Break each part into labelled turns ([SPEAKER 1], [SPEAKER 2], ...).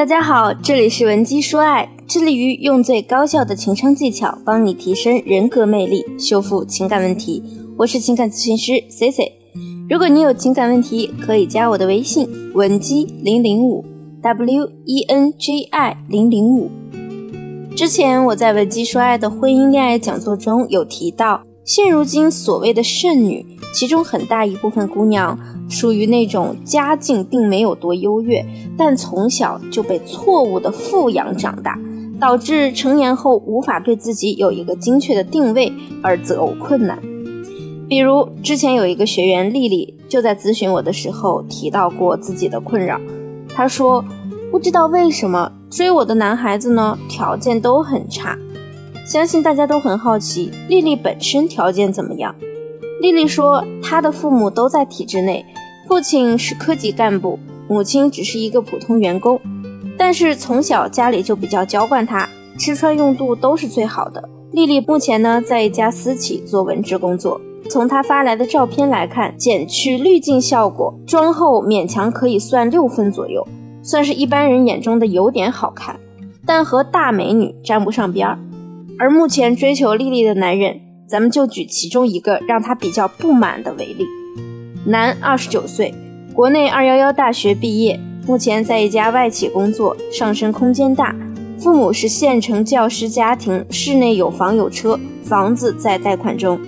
[SPEAKER 1] 大家好，这里是文姬说爱，致力于用最高效的情商技巧帮你提升人格魅力，修复情感问题。我是情感咨询师 C C。如果你有情感问题，可以加我的微信文姬零零五 W E N J I 零零五。之前我在文姬说爱的婚姻恋爱讲座中有提到，现如今所谓的剩女，其中很大一部分姑娘。属于那种家境并没有多优越，但从小就被错误的富养长大，导致成年后无法对自己有一个精确的定位而择偶困难。比如之前有一个学员丽丽就在咨询我的时候提到过自己的困扰，她说不知道为什么追我的男孩子呢条件都很差，相信大家都很好奇丽丽本身条件怎么样。丽丽说她的父母都在体制内。父亲是科级干部，母亲只是一个普通员工，但是从小家里就比较娇惯她，吃穿用度都是最好的。丽丽目前呢在一家私企做文职工作，从她发来的照片来看，减去滤镜效果，妆后勉强可以算六分左右，算是一般人眼中的有点好看，但和大美女沾不上边儿。而目前追求丽丽的男人，咱们就举其中一个让他比较不满的为例。男，二十九岁，国内二幺幺大学毕业，目前在一家外企工作，上升空间大。父母是县城教师家庭，室内有房有车，房子在贷款中。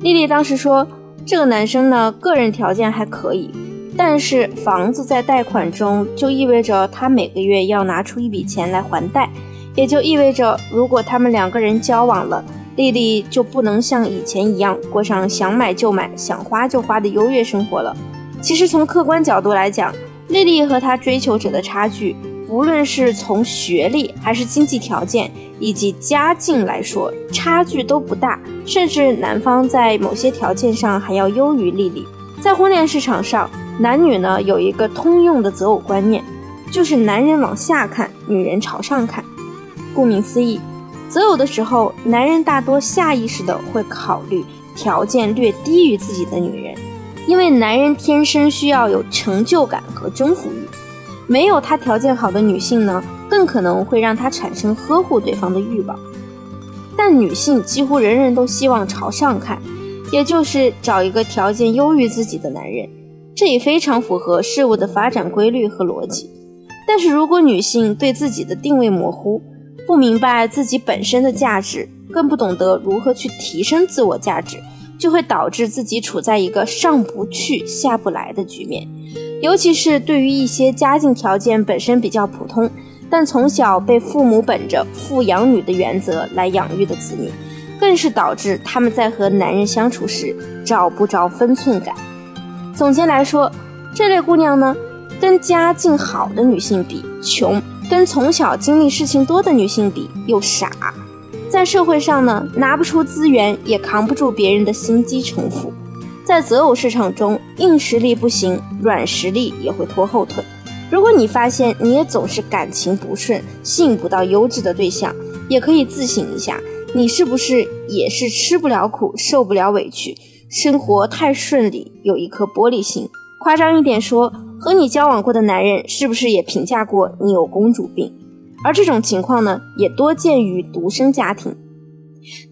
[SPEAKER 1] 丽丽当时说，这个男生呢，个人条件还可以，但是房子在贷款中，就意味着他每个月要拿出一笔钱来还贷，也就意味着如果他们两个人交往了。丽丽就不能像以前一样过上想买就买、想花就花的优越生活了。其实从客观角度来讲，丽丽和她追求者的差距，无论是从学历还是经济条件以及家境来说，差距都不大，甚至男方在某些条件上还要优于丽丽。在婚恋市场上，男女呢有一个通用的择偶观念，就是男人往下看，女人朝上看。顾名思义。择偶的时候，男人大多下意识的会考虑条件略低于自己的女人，因为男人天生需要有成就感和征服欲。没有他条件好的女性呢，更可能会让他产生呵护对方的欲望。但女性几乎人人都希望朝上看，也就是找一个条件优于自己的男人，这也非常符合事物的发展规律和逻辑。但是如果女性对自己的定位模糊，不明白自己本身的价值，更不懂得如何去提升自我价值，就会导致自己处在一个上不去下不来的局面。尤其是对于一些家境条件本身比较普通，但从小被父母本着富养女的原则来养育的子女，更是导致他们在和男人相处时找不着分寸感。总结来说，这类姑娘呢，跟家境好的女性比，穷。跟从小经历事情多的女性比，又傻，在社会上呢拿不出资源，也扛不住别人的心机城府，在择偶市场中，硬实力不行，软实力也会拖后腿。如果你发现你也总是感情不顺，吸引不到优质的对象，也可以自省一下，你是不是也是吃不了苦，受不了委屈，生活太顺利，有一颗玻璃心。夸张一点说。和你交往过的男人是不是也评价过你有公主病？而这种情况呢，也多见于独生家庭。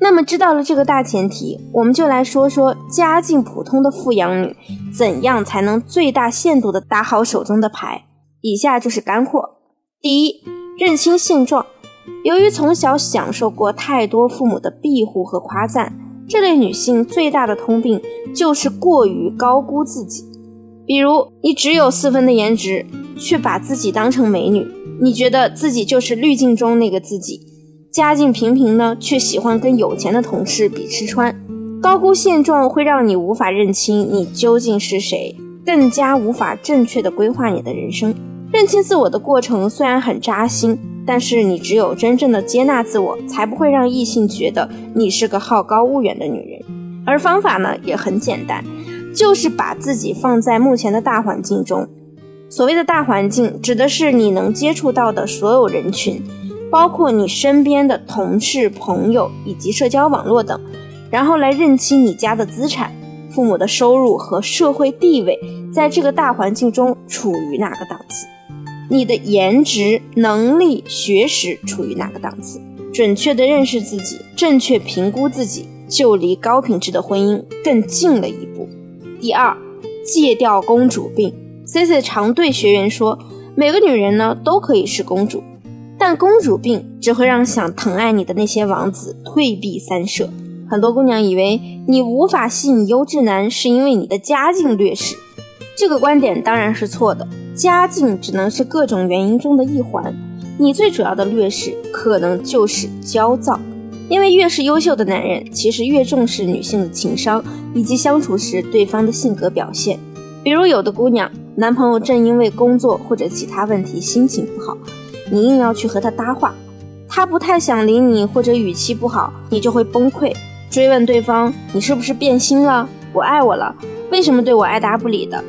[SPEAKER 1] 那么知道了这个大前提，我们就来说说家境普通的富养女怎样才能最大限度的打好手中的牌。以下就是干货：第一，认清现状。由于从小享受过太多父母的庇护和夸赞，这类女性最大的通病就是过于高估自己。比如，你只有四分的颜值，却把自己当成美女，你觉得自己就是滤镜中那个自己；家境平平呢，却喜欢跟有钱的同事比吃穿。高估现状会让你无法认清你究竟是谁，更加无法正确的规划你的人生。认清自我的过程虽然很扎心，但是你只有真正的接纳自我，才不会让异性觉得你是个好高骛远的女人。而方法呢，也很简单。就是把自己放在目前的大环境中，所谓的大环境指的是你能接触到的所有人群，包括你身边的同事、朋友以及社交网络等，然后来认清你家的资产、父母的收入和社会地位，在这个大环境中处于哪个档次。你的颜值、能力、学识处于哪个档次。准确的认识自己，正确评估自己，就离高品质的婚姻更近了一步。第二，戒掉公主病。C C 常对学员说，每个女人呢都可以是公主，但公主病只会让想疼爱你的那些王子退避三舍。很多姑娘以为你无法吸引优质男，是因为你的家境劣势。这个观点当然是错的，家境只能是各种原因中的一环。你最主要的劣势可能就是焦躁，因为越是优秀的男人，其实越重视女性的情商以及相处时对方的性格表现。比如有的姑娘，男朋友正因为工作或者其他问题心情不好，你硬要去和他搭话，他不太想理你或者语气不好，你就会崩溃，追问对方你是不是变心了，不爱我了，为什么对我爱答不理的？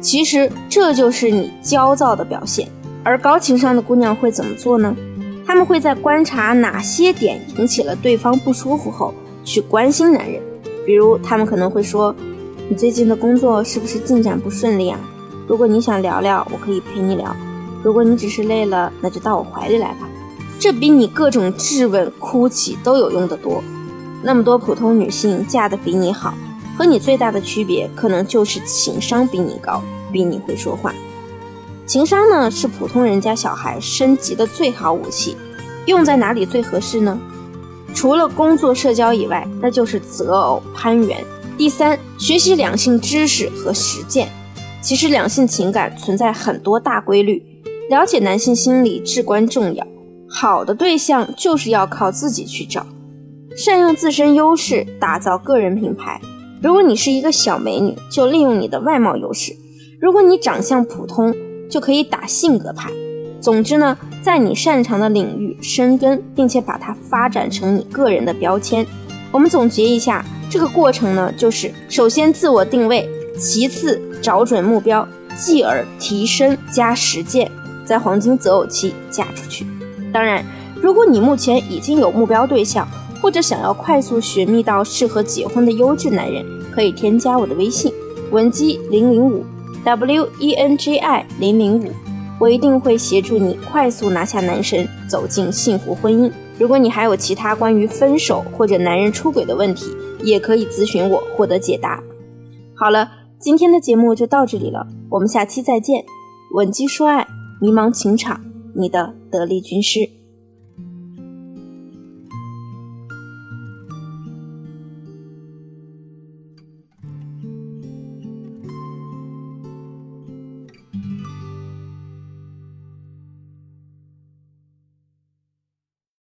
[SPEAKER 1] 其实这就是你焦躁的表现。而高情商的姑娘会怎么做呢？他们会在观察哪些点引起了对方不舒服后，去关心男人。比如，他们可能会说：“你最近的工作是不是进展不顺利啊？如果你想聊聊，我可以陪你聊；如果你只是累了，那就到我怀里来吧。”这比你各种质问、哭泣都有用得多。那么多普通女性嫁得比你好，和你最大的区别，可能就是情商比你高，比你会说话。情商呢，是普通人家小孩升级的最好武器，用在哪里最合适呢？除了工作社交以外，那就是择偶攀援。第三，学习两性知识和实践。其实两性情感存在很多大规律，了解男性心理至关重要。好的对象就是要靠自己去找，善用自身优势打造个人品牌。如果你是一个小美女，就利用你的外貌优势；如果你长相普通，就可以打性格牌。总之呢，在你擅长的领域深耕，并且把它发展成你个人的标签。我们总结一下，这个过程呢，就是首先自我定位，其次找准目标，继而提升加实践，在黄金择偶期嫁出去。当然，如果你目前已经有目标对象，或者想要快速寻觅到适合结婚的优质男人，可以添加我的微信文姬零零五。W E N J I 零零五，我一定会协助你快速拿下男神，走进幸福婚姻。如果你还有其他关于分手或者男人出轨的问题，也可以咨询我获得解答。好了，今天的节目就到这里了，我们下期再见。稳基说爱，迷茫情场，你的得力军师。